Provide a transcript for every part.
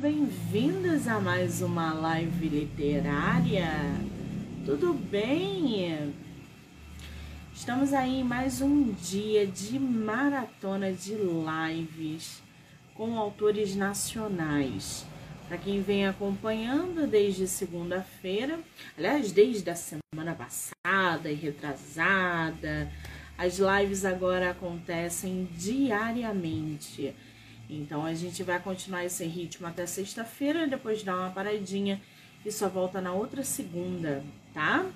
Bem-vindos a mais uma live literária. Tudo bem? Estamos aí em mais um dia de maratona de lives com autores nacionais. Para quem vem acompanhando desde segunda-feira, aliás, desde a semana passada e retrasada, as lives agora acontecem diariamente. Então a gente vai continuar esse ritmo até sexta-feira, depois dar uma paradinha e só volta na outra segunda, tá?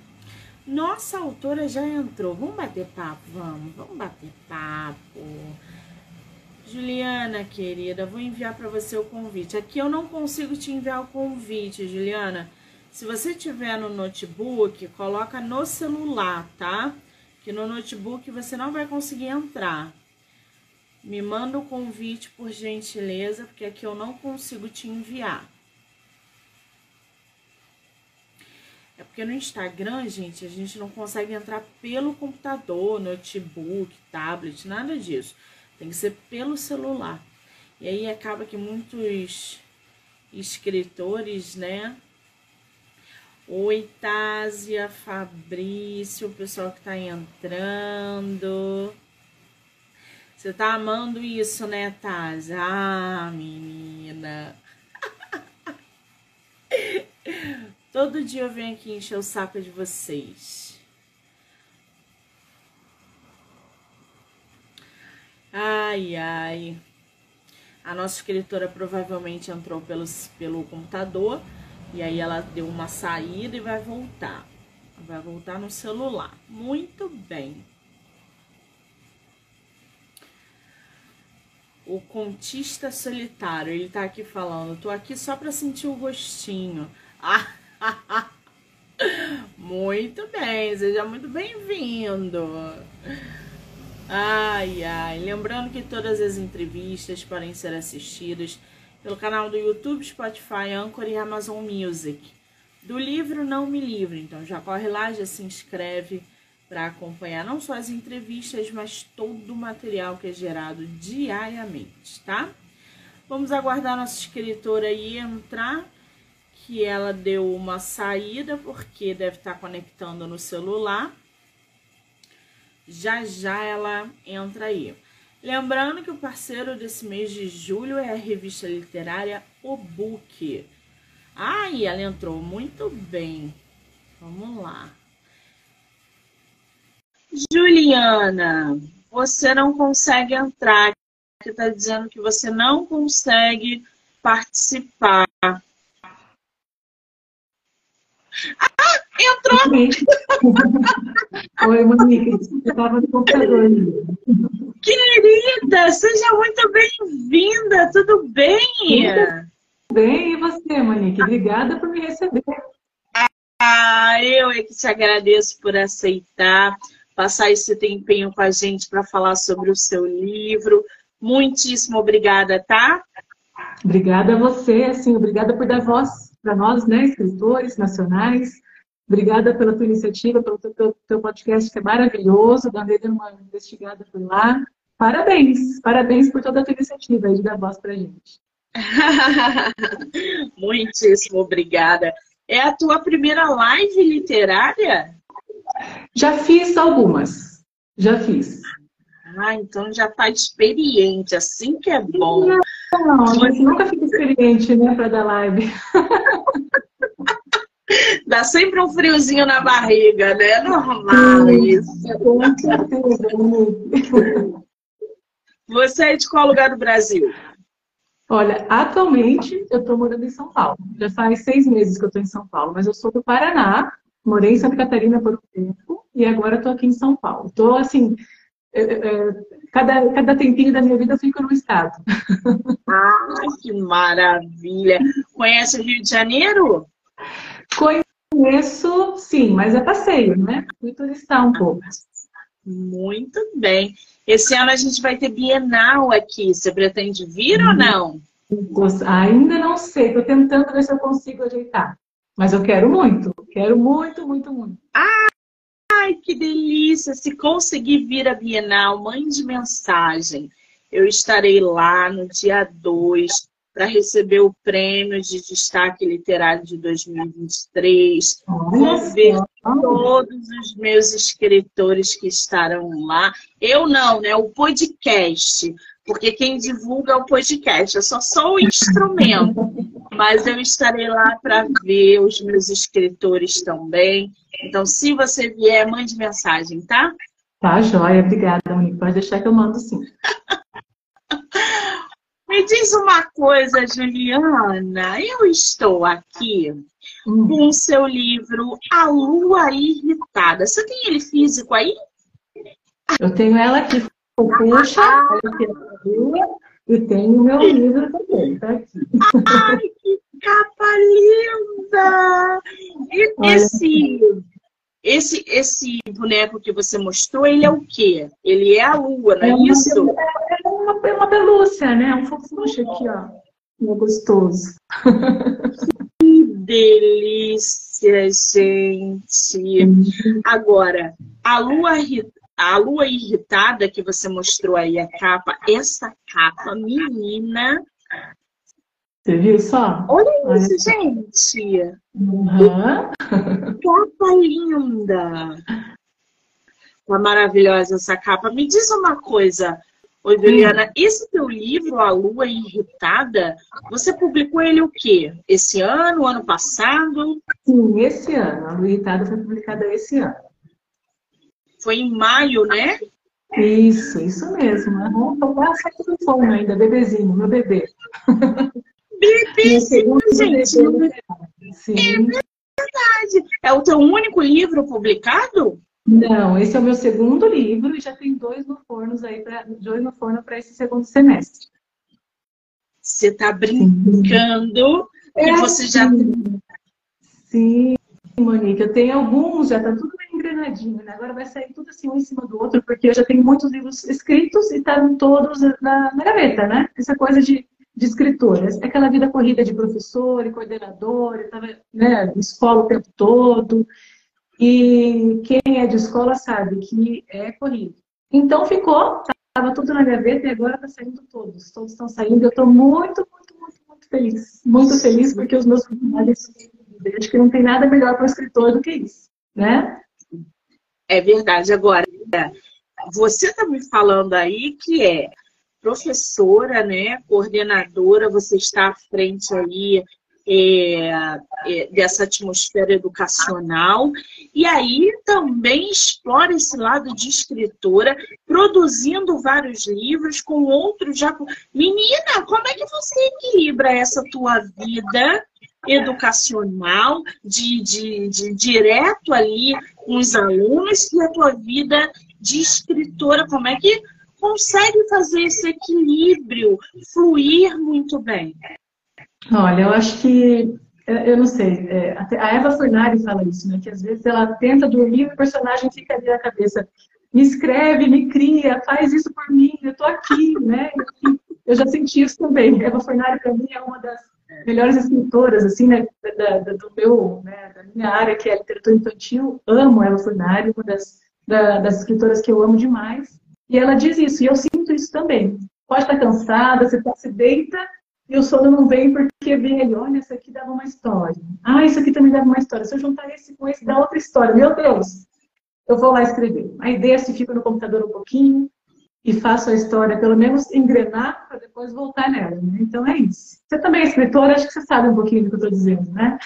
Nossa autora já entrou. Vamos bater papo? Vamos, vamos bater papo. Juliana, querida, vou enviar para você o convite. Aqui eu não consigo te enviar o convite, Juliana. Se você tiver no notebook, coloca no celular, tá? Que no notebook você não vai conseguir entrar. Me manda o convite por gentileza, porque aqui eu não consigo te enviar. É porque no Instagram, gente, a gente não consegue entrar pelo computador, notebook, tablet, nada disso. Tem que ser pelo celular. E aí acaba que muitos escritores, né? Oi, Tásia, Fabrício, o pessoal que tá entrando. Você tá amando isso, né, Tásia? Ah, menina. Todo dia eu venho aqui encher o saco de vocês. Ai, ai. A nossa escritora provavelmente entrou pelo, pelo computador e aí ela deu uma saída e vai voltar. Vai voltar no celular. Muito bem. O contista solitário, ele tá aqui falando, tô aqui só para sentir o gostinho. Muito bem, seja muito bem-vindo. Ai, ai. Lembrando que todas as entrevistas podem ser assistidas pelo canal do YouTube, Spotify, Anchor e Amazon Music. Do livro Não Me Livre. Então já corre lá, já se inscreve para acompanhar não só as entrevistas, mas todo o material que é gerado diariamente, tá? Vamos aguardar nossa escritora aí entrar que ela deu uma saída porque deve estar conectando no celular. Já já ela entra aí. Lembrando que o parceiro desse mês de julho é a revista literária O Book. Ah, e ela entrou muito bem. Vamos lá. Juliana, você não consegue entrar. Que está dizendo que você não consegue participar. Ah, entrou! Oi, Monique, eu estava no computador. Querida, seja muito bem-vinda, tudo bem? Tudo bem, e você, Monique? Obrigada por me receber. Ah, eu é que te agradeço por aceitar, passar esse tempinho com a gente para falar sobre o seu livro. Muitíssimo obrigada, tá? Obrigada a você, assim, obrigada por dar voz para nós, né, escritores nacionais. Obrigada pela tua iniciativa, pelo teu, teu podcast que é maravilhoso, dando uma investigada por lá. Parabéns, parabéns por toda a tua iniciativa aí de dar voz para a gente. Muitíssimo obrigada. É a tua primeira live literária? Já fiz algumas, já fiz. Ah, então já está experiente, assim que é bom. Não, gente nunca fica experiente, né, para dar live. Dá sempre um friozinho na barriga, né? Normal isso. Com certeza. Você é de qual lugar do Brasil? Olha, atualmente eu estou morando em São Paulo. Já faz seis meses que eu estou em São Paulo, mas eu sou do Paraná, morei em Santa Catarina por um tempo e agora estou aqui em São Paulo. Estou assim, é, é, cada, cada tempinho da minha vida eu fico no estado. Ah, que maravilha! Conhece o Rio de Janeiro? Conheço, sim, mas é passeio, né? Fui turistar um pouco. Muito bem. Esse ano a gente vai ter Bienal aqui. Você pretende vir ou não? Ainda não sei. Estou tentando ver se eu consigo ajeitar. Mas eu quero muito. Quero muito, muito, muito. Ai, que delícia! Se conseguir vir a Bienal, mande mensagem. Eu estarei lá no dia 2. para receber o prêmio de destaque literário de 2023. Vou ver todos os meus escritores que estarão lá. Eu não, né? O podcast. Porque quem divulga é o podcast. Eu só sou o instrumento. Mas eu estarei lá para ver os meus escritores também. Então, se você vier, mande mensagem, tá? Tá, joia. Obrigada, Monique. Pode deixar que eu mando sim. Me diz uma coisa, Juliana. Eu estou aqui hum. com o seu livro A Lua Irritada. Você tem ele físico aí? Eu tenho ela aqui. Puxa, ah. lua e tenho o meu livro também, tá aqui. Ai, que capa linda! E esse, esse, esse boneco que você mostrou, ele é o quê? Ele é a lua, não é, é isso? Uma, é uma, é uma pelúcia, né? Um fofucho aqui, ó. Meu gostoso. Que delícia, gente! Agora, a lua, a lua irritada que você mostrou aí, a capa, essa capa, menina, você viu só? Olha isso, gente! Uhum. Capa linda! Tá maravilhosa essa capa. Me diz uma coisa, Oi, Juliana, hum. esse teu livro, A Lua Irritada, você publicou ele o quê? Esse ano, ano passado? Sim, esse ano. A Lua Irritada foi publicada esse ano. Foi em maio, né? Isso, isso mesmo. Vamos tomar saindo do forno ainda, bebezinho, meu bebê. Bebezinho, gente. Sim. É verdade. É o teu único livro publicado? Não, esse é o meu segundo livro e já tem dois no forno aí para dois no forno para esse segundo semestre. Você está brincando Sim. e é você já Sim, Monique, eu tenho alguns, já está tudo né? Agora vai sair tudo assim um em cima do outro, porque eu já tenho muitos livros escritos e estão todos na, na gaveta, né? Essa coisa de de. É aquela vida corrida de professor e coordenador, estava né, escola o tempo todo. E quem é de escola sabe que é corrido. Então ficou, estava tudo na gaveta e agora está saindo todos. Todos estão saindo. Eu estou muito, muito, muito, muito feliz. Muito feliz porque os meus funcionários acho que não tem nada melhor para o escritor do que isso, né? É verdade. Agora, você está me falando aí que é professora, né, coordenadora, você está à frente aí é, é, dessa atmosfera educacional. E aí também explora esse lado de escritora, produzindo vários livros com outros já. Menina, como é que você equilibra essa tua vida educacional, de, de, de direto ali com os alunos, e a tua vida de escritora? Como é que consegue fazer esse equilíbrio fluir muito bem? Olha, eu acho que, eu não sei, é, a Eva Fornari fala isso, né? Que às vezes ela tenta dormir e o personagem fica ali na cabeça. Me escreve, me cria, faz isso por mim, eu tô aqui, né? Eu já senti isso também. Eva Fornari, para mim, é uma das melhores escritoras, assim, né? Da, da, do meu, né? da minha área, que é a literatura infantil. Amo Eva Fornari, uma das, da, das escritoras que eu amo demais. E ela diz isso, e eu sinto isso também. Pode estar cansada, você tá, se deita e o sono não vem porque vem ali, olha, isso aqui dava uma história. Ah, isso aqui também dava uma história. Se eu juntar esse com esse, dá outra história. Meu Deus! Eu vou lá escrever. A ideia é se fica no computador um pouquinho e faço a história, pelo menos engrenar, para depois voltar nela. Né? Então é isso. Você também é escritora, acho que você sabe um pouquinho do que eu estou dizendo, né?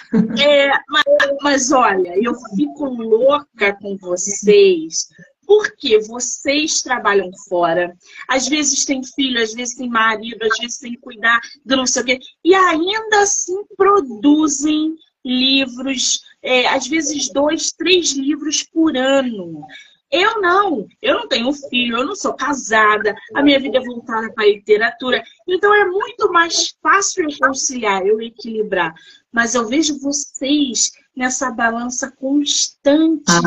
É, mas, mas olha, eu fico louca com vocês, porque vocês trabalham fora, às vezes tem filho, às vezes tem marido, às vezes tem que cuidar do não sei o quê, e ainda assim produzem livros, é, às vezes dois, três livros por ano. Eu não, eu não tenho filho, eu não sou casada, a minha vida é voltada para a literatura, então é muito mais fácil eu conciliar, eu equilibrar. Mas eu vejo vocês nessa balança constante, ah.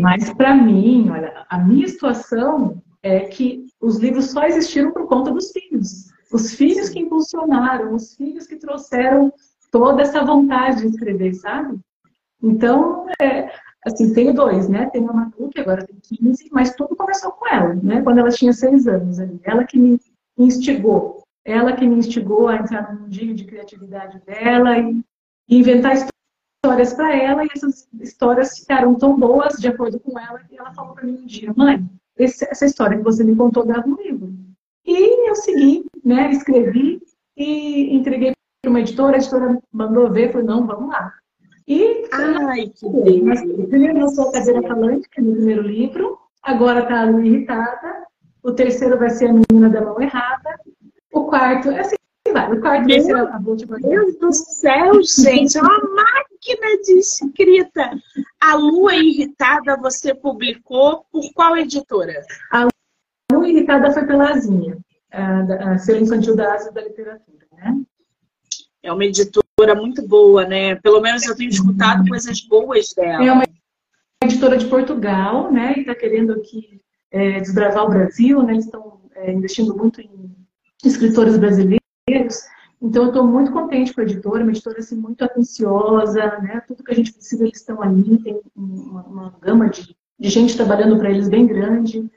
Mas para mim, olha, a minha situação é que os livros só existiram por conta dos filhos. Os filhos que impulsionaram, os filhos que trouxeram toda essa vontade de escrever, sabe? Então, é, assim, tenho dois, né? Tenho a Manu, que agora tem 15, mas tudo começou com ela, né? Quando ela tinha seis anos ali. Ela que me instigou ela que me instigou a entrar no mundinho de criatividade dela e, e inventar histórias para ela, e essas histórias ficaram tão boas de acordo com ela, que ela falou para mim um dia, mãe, essa história que você me contou dava um livro. E eu segui, né, escrevi e entreguei para uma editora, a editora mandou ver, falou, não, vamos lá. E Ai, que delícia. primeiro lançou a Cadeira Falante, que é meu primeiro livro, agora está a Irritada, o terceiro vai ser a Menina da Mão Errada, o quarto, assim vai, o quarto vai ser a, a última. Meu Deus do céu, gente, é uma máquina de escrita. A Lua Irritada você publicou por qual editora? A Lua Irritada foi pela Azinha, a, a Selo Infantil da Asa da Literatura, né? É uma editora muito boa, né? Pelo menos eu tenho escutado coisas boas dela. É uma editora de Portugal, né? E está querendo aqui é, desbravar o Brasil, né? Eles estão é, investindo muito em escritores brasileiros. Então, eu estou muito contente com a editora, uma editora assim, muito atenciosa, né? Tudo que a gente precisa, eles estão ali, tem uma, uma gama de, de gente trabalhando para eles bem grande.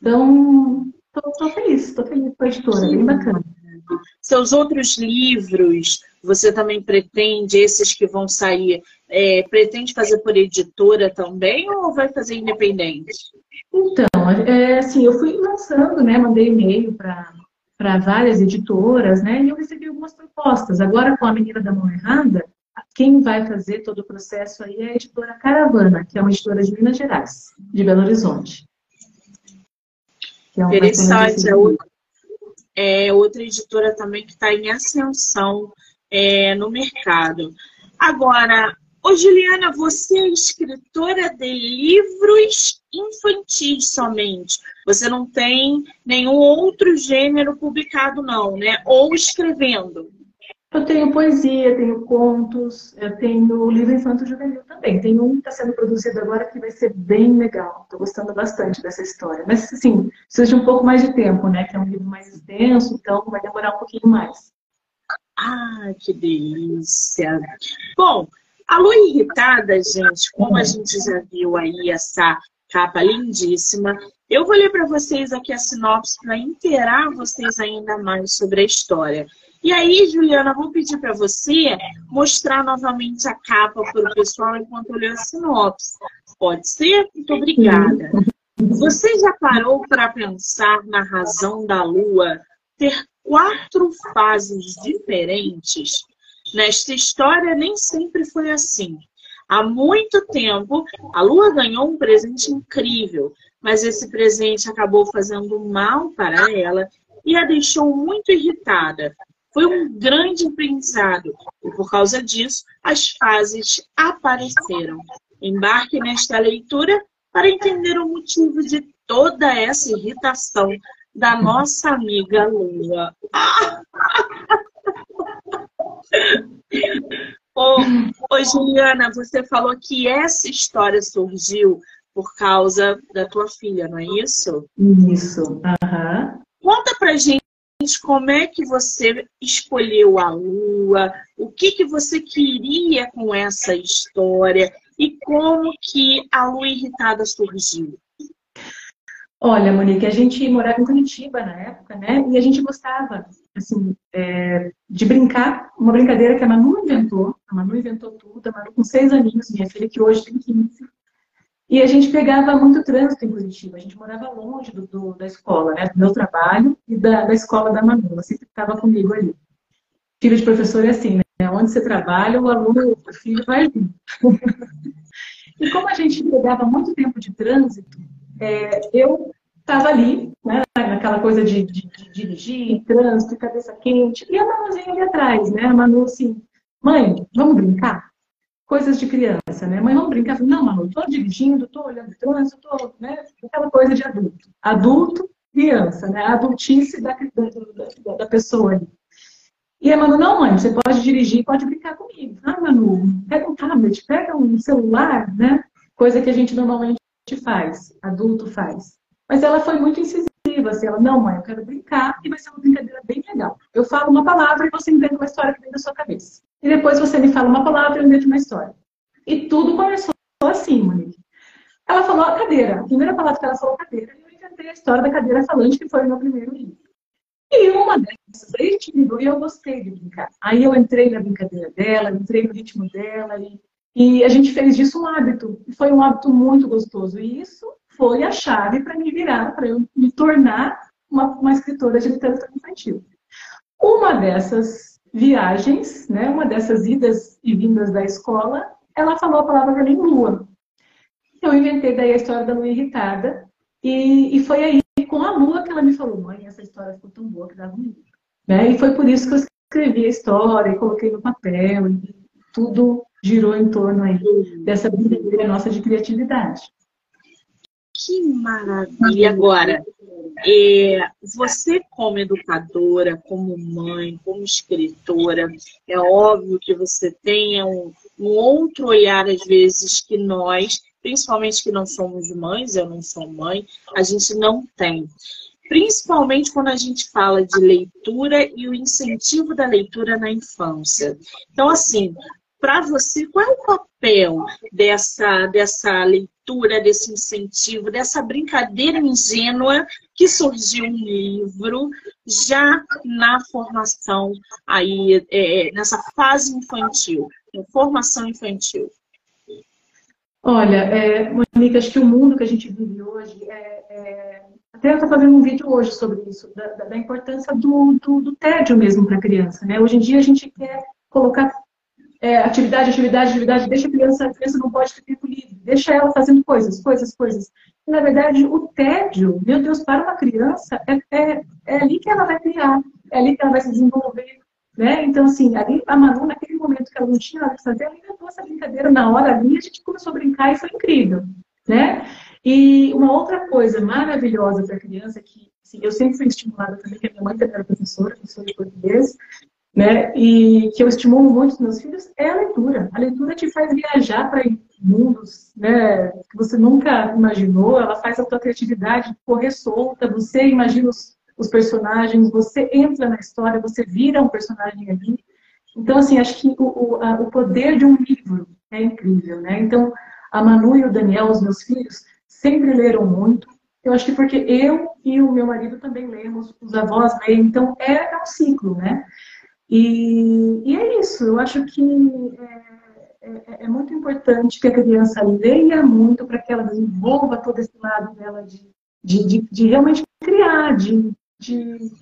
Então, estou feliz, estou feliz com a editora, Sim. bem bacana. Seus outros livros, você também pretende, esses que vão sair, é, pretende fazer por editora também ou vai fazer independente? Então, é, assim, eu fui lançando, né? Mandei e-mail para várias editoras, né? E eu recebi algumas propostas. Agora, com a Menina da Mão Errada, quem vai fazer todo o processo aí é a editora Caravana, que é uma editora de Minas Gerais, de Belo Horizonte. É Interessante. É outra, é outra editora também que está em ascensão é, no mercado. Agora, Ô, Juliana, você é escritora de livros infantis somente. Você não tem nenhum outro gênero publicado, não, né? Ou escrevendo. Eu tenho poesia, tenho contos, eu tenho livro infanto-juvenil também. Tem um que está sendo produzido agora que vai ser bem legal. Estou gostando bastante dessa história. Mas, assim, precisa de um pouco mais de tempo, né? Que é um livro mais extenso, então vai demorar um pouquinho mais. Ah, que delícia! Bom, a lua irritada, gente, como a gente já viu aí essa capa lindíssima, eu vou ler para vocês aqui a sinopse para inteirar vocês ainda mais sobre a história. E aí, Juliana, vou pedir para você mostrar novamente a capa para o pessoal enquanto eu leio a sinopse. Pode ser? Muito obrigada. Você já parou para pensar na razão da Lua ter quatro fases diferentes? Nesta história nem sempre foi assim. Há muito tempo, a Lua ganhou um presente incrível, mas esse presente acabou fazendo mal para ela e a deixou muito irritada. Foi um grande aprendizado e, por causa disso, as fases apareceram. Embarque nesta leitura para entender o motivo de toda essa irritação da nossa amiga Lua. ô, ô, Juliana, você falou que essa história surgiu por causa da tua filha, não é isso? Isso. Uhum. Conta pra gente como é que você escolheu a lua, o que, que você queria com essa história e como que a lua irritada surgiu. Olha, Monique, a gente morava em Curitiba na época, né? E a gente gostava, assim, é, de brincar. Uma brincadeira que a Manu inventou. A Manu inventou tudo. A Manu com seis aninhos, minha filha que hoje tem 15. E a gente pegava muito trânsito em Curitiba. A gente morava longe do, do da escola, né? Do meu trabalho e da, da escola da Manu. Ela sempre estava comigo ali. Filho de professor é assim, né? Onde você trabalha, o aluno, o filho vai vir. e como a gente pegava muito tempo de trânsito, é, eu estava ali, né, naquela coisa de, de, de, dirigir, trânsito, cabeça quente, e a Manuzinha ali atrás, né? A Manu assim, mãe, vamos brincar? Coisas de criança, né? Mãe, vamos brincar? Não, Manu, estou dirigindo, estou olhando o trânsito, tô, né? Aquela coisa de adulto. Adulto, criança, né? A adultice da, da, da pessoa ali. E a Manu, não, mãe, você pode dirigir, pode brincar comigo. Ah, Manu, pega um tablet, pega um celular, né? Coisa que a gente normalmente faz, adulto faz. Mas ela foi muito incisiva, assim, ela, não, mãe, eu quero brincar e vai ser uma brincadeira bem legal. Eu falo uma palavra e você inventa uma história que vem da sua cabeça. E depois você me fala uma palavra e eu invento uma história. E tudo começou assim, Monique. Ela falou a cadeira. A primeira palavra que ela falou cadeira, e eu inventei a história da cadeira falante, que foi o meu primeiro livro. E uma dessas aí brigou e eu gostei de brincar. Aí eu entrei na brincadeira dela, entrei no ritmo dela e, e a gente fez disso um hábito. Foi um hábito muito gostoso. E isso foi a chave para me virar, para eu me tornar uma, uma escritora de literatura infantil. Uma dessas viagens, né, uma dessas idas e vindas da escola, ela falou a palavra para mim, lua. Eu inventei daí a história da lua irritada, e, e foi aí com a lua que ela me falou, mãe, essa história ficou tão boa que dava um livro. Né? E foi por isso que eu escrevi a história e coloquei no papel, e tudo girou em torno aí dessa brincadeira nossa de criatividade. Que maravilha! Agora, é, você como educadora, como mãe, como escritora, é óbvio que você tenha um, um outro olhar às vezes que nós principalmente que não somos mães, eu não sou mãe, a gente não tem. Principalmente quando a gente fala de leitura e o incentivo da leitura na infância. Então, assim, para você, qual é o papel dessa, dessa leitura, desse incentivo, dessa brincadeira ingênua que surgiu um livro já na formação aí, é, nessa fase infantil, formação infantil? Olha, é, Monique, acho que o mundo que a gente vive hoje é, é... Até eu estou fazendo um vídeo hoje sobre isso, da, da importância do, do, do, tédio mesmo para a criança. Né? Hoje em dia a gente quer colocar é, atividade, atividade, atividade, deixa a criança, a criança não pode ter tempo livre, deixa ela fazendo coisas, coisas, coisas. E, na verdade, o tédio, meu Deus, para uma criança, é, é, é ali que ela vai criar, é ali que ela vai se desenvolver, né? Então, assim, ali a Manu, naquele momento que ela não tinha nada que fazer, ela inventou essa brincadeira na hora ali, a gente começou a brincar e foi incrível, né? E uma outra coisa maravilhosa para a criança, que assim, eu sempre fui estimulada também, que a minha mãe também era professora, professora de português, né? E que eu estimulo muito os meus filhos, é a leitura. A leitura te faz viajar para mundos, né? Que você nunca imaginou, ela faz a tua criatividade correr solta, você imagina os os personagens, você entra na história, você vira um personagem ali. Então, assim, acho que o, o, a, o poder de um livro é incrível, né? Então, a Manu e o Daniel, os meus filhos, sempre leram muito. Eu acho que porque eu e o meu marido também lemos, os avós leem, então é, é um ciclo, né? E, e, é isso, eu acho que é, é, é muito importante que a criança leia muito para que ela desenvolva todo esse lado dela de, de, de, de realmente criar, de, de,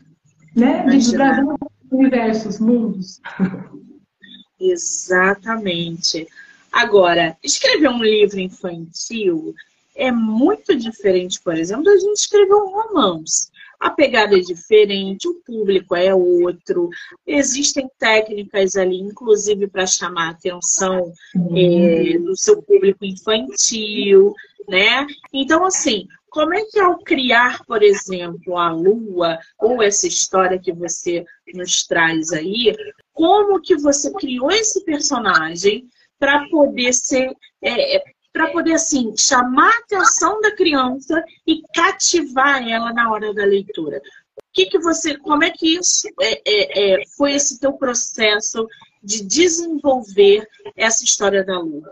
né, de desbravar universos, mundos. Exatamente. Agora, escrever um livro infantil é muito diferente, por exemplo, da gente escrever um romance. A pegada é diferente, o público é outro, existem técnicas ali, inclusive para chamar a atenção é, do seu público infantil, né? Então, assim, como é que ao criar, por exemplo, a lua, ou essa história que você nos traz aí, como que você criou esse personagem para poder ser. É, para poder assim chamar a atenção da criança e cativar ela na hora da leitura. O que, que você, como é que isso é, é, é, foi esse teu processo de desenvolver essa história da lua?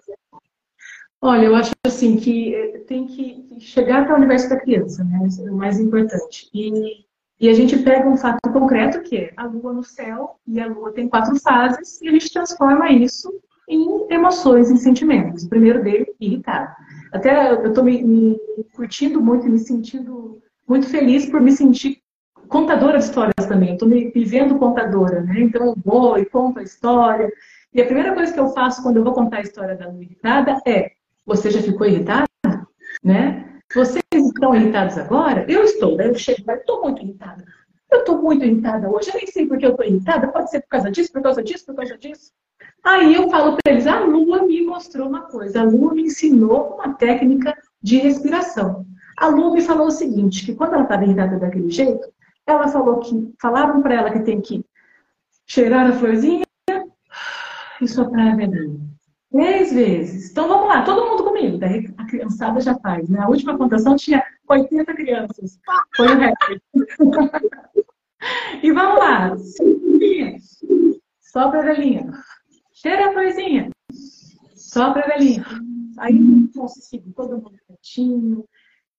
Olha, eu acho assim que eh, tem que chegar até o universo da criança, né? Isso é o mais importante. E, e a gente pega um fato concreto que é a lua no céu, e a lua tem quatro fases, e a gente transforma isso em emoções, em sentimentos. O primeiro dele, irritado. Até eu estou me, me curtindo muito me sentindo muito feliz por me sentir contadora de histórias também. Estou me, me vendo contadora, né? Então eu vou e conto a história. E a primeira coisa que eu faço quando eu vou contar a história da lua irritada é você já ficou irritado? Né? Vocês estão irritados agora? Eu estou, né? Eu chego lá, estou muito irritada. Eu estou muito irritada hoje. Eu nem sei por que eu estou irritada. Pode ser por causa disso, por causa disso, por causa disso. Aí eu falo para eles: a Lua me mostrou uma coisa. A Lua me ensinou uma técnica de respiração. A Lua me falou o seguinte: que quando ela estava irritada daquele jeito, ela falou que falavam para ela que tem que cheirar a florzinha e soprar a veninha. Três vezes. Então vamos lá, todo mundo comigo. Daí a criançada já faz. Né? A última contação tinha 80 crianças. Foi o recorde. e vamos lá. Sopra a velhinha. Cheira a florzinha. Sopra a velhinha. Aí consigo todo mundo quietinho.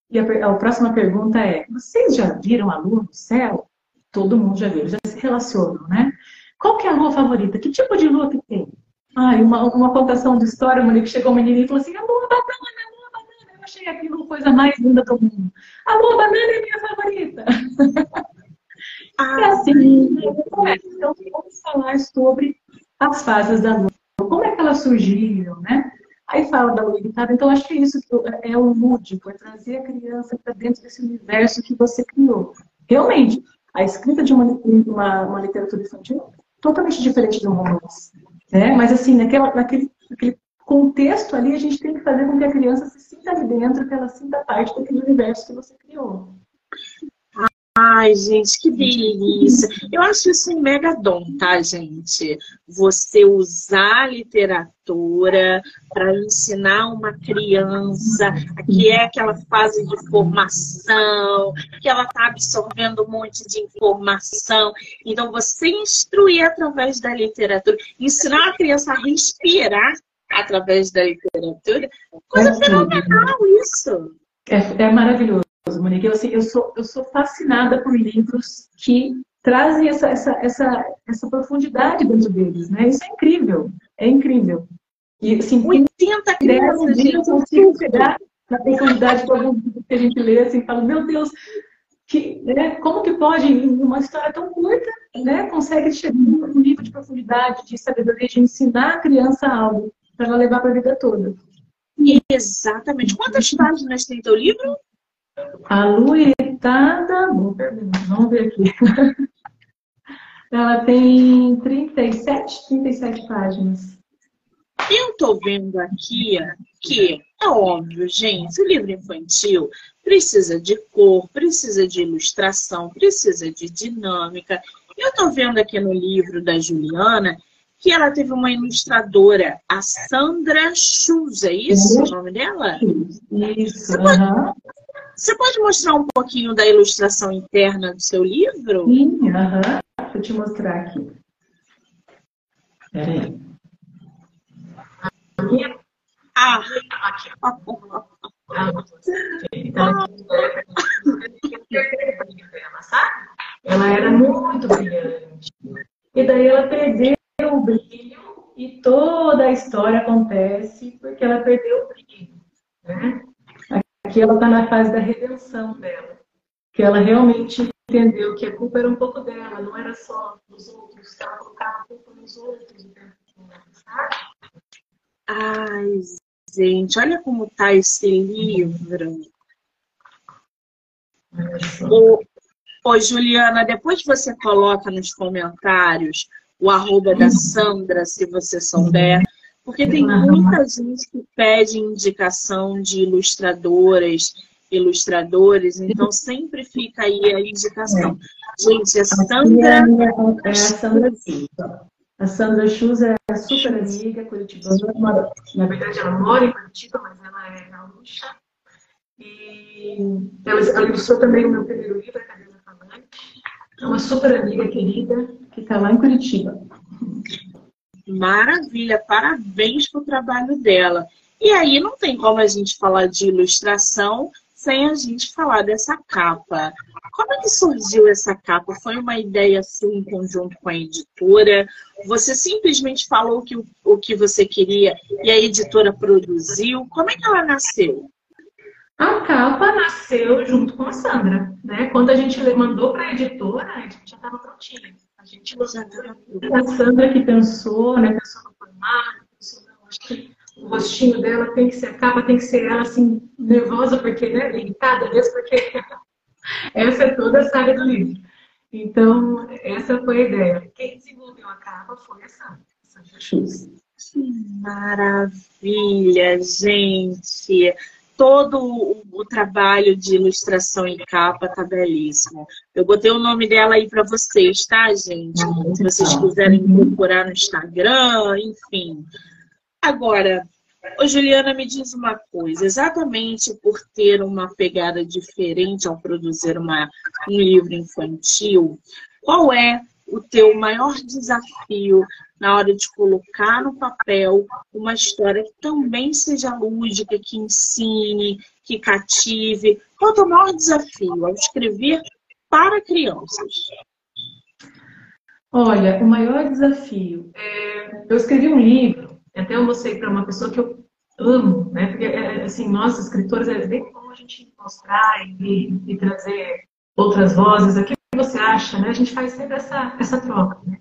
E a, a próxima pergunta é: vocês já viram a lua no céu? todo mundo já viu, já se relacionam, né? Qual que é a lua favorita? Que tipo de lua que tem? Ah, uma, uma contação de história, uma que chegou uma menina e falou assim, a lua banana, a lua banana. Eu achei aquilo coisa mais linda do mundo. A lua banana é minha favorita. Ah, é assim, então vamos falar sobre as fases da lua. Como é que elas surgiram, né? Aí fala da lua habitada, então acho que é isso que é o lúdico, é trazer a criança para dentro desse universo que você criou. Realmente, a escrita de uma, uma, uma literatura infantil é totalmente diferente do romance. Né? Mas assim, naquela, naquele, naquele contexto ali, a gente tem que fazer com que a criança se sinta ali dentro, que ela sinta parte daquele universo que você criou. Ai, gente, que delícia. Eu acho isso um mega dom, tá, gente? Você usar a literatura para ensinar uma criança que é aquela fase de formação, que ela está absorvendo um monte de informação. Então, você instruir através da literatura, ensinar a criança a respirar através da literatura, coisa é fenomenal isso. É, é maravilhoso. Monique. Eu, assim, eu, sou, eu sou fascinada por livros que trazem essa, essa, essa, essa profundidade dentro deles, né? Isso é incrível, é incrível. E, assim, 80 crianças, gente, eu consigo chegar na profundidade de algum livro que a gente lê, assim, fala, meu Deus, que, né, como que pode, em uma história tão curta, né, consegue chegar num nível de profundidade, de sabedoria, de ensinar a criança algo, para ela levar para a vida toda. Exatamente. Quantas páginas tem teu livro? A Luetada, vamos ver aqui. Ela tem 37, 37 páginas. Eu estou vendo aqui que é óbvio, gente, o livro infantil precisa de cor, precisa de ilustração, precisa de dinâmica. Eu estou vendo aqui no livro da Juliana que ela teve uma ilustradora, a Sandra Schulz, é isso o nome dela? Isso. Você, pode, você pode mostrar um pouquinho da ilustração interna do seu livro? Sim, aham. Vou te mostrar aqui. Peraí. Ah, aqui. Então, ela era muito brilhante. E daí ela perdeu o brilho e toda a história acontece porque ela perdeu o brilho. Né? Aqui ela está na fase da redenção dela, que ela realmente entendeu que a culpa era um pouco dela, não era só dos outros, que ela colocava a culpa nos outros. Sabe? Ai, gente, olha como tá esse livro. Ô, ô, Juliana, depois você coloca nos comentários o arroba da Sandra, se você souber. Porque tem muita gente que pede indicação de ilustradoras, ilustradores, então sempre fica aí a indicação. Gente, a Sandra. É, a Sandra A Sandra Schultz é super amiga, curitibana. Na verdade, ela mora em Curitiba, mas ela é gaúcha. E ela, ela ilustrou também o meu primeiro livro, A Cadeira Falante. É uma super amiga querida que está lá em Curitiba. Maravilha, parabéns pro trabalho dela. E aí não tem como a gente falar de ilustração sem a gente falar dessa capa. Como é que surgiu essa capa? Foi uma ideia sua em conjunto com a editora? Você simplesmente falou que, o que você queria e a editora produziu? Como é que ela nasceu? A capa nasceu junto com a Sandra, né? Quando a gente mandou para a editora, a gente já estava prontinha. A gente a Sandra que pensou, né? Pensou no formato, pensou, não, acho que o rostinho dela tem que ser, a capa tem que ser ela assim, nervosa, porque, né? Limitada mesmo, porque essa é toda a saga do livro. Então, essa foi a ideia. Quem desenvolveu a capa foi a Sandra, Sandra Schultz. Que maravilha, gente! Todo o, trabalho de ilustração em capa tá belíssimo. Eu botei o nome dela aí para vocês, tá, gente? Se vocês quiserem procurar no Instagram, enfim. Agora, ô Juliana, me diz uma coisa. Exatamente por ter uma pegada diferente ao produzir uma, um livro infantil, qual é o teu maior desafio na hora de colocar no papel uma história que também seja lúdica, que ensine, que cative. Qual é o maior desafio ao escrever para crianças? Olha, o maior desafio é... Eu escrevi um livro, até eu mostrei para uma pessoa que eu amo, né? Porque, é, assim, nós, escritores, é bem bom a gente mostrar e, e trazer outras vozes, aquilo que você acha, né? A gente faz sempre essa, essa troca, né?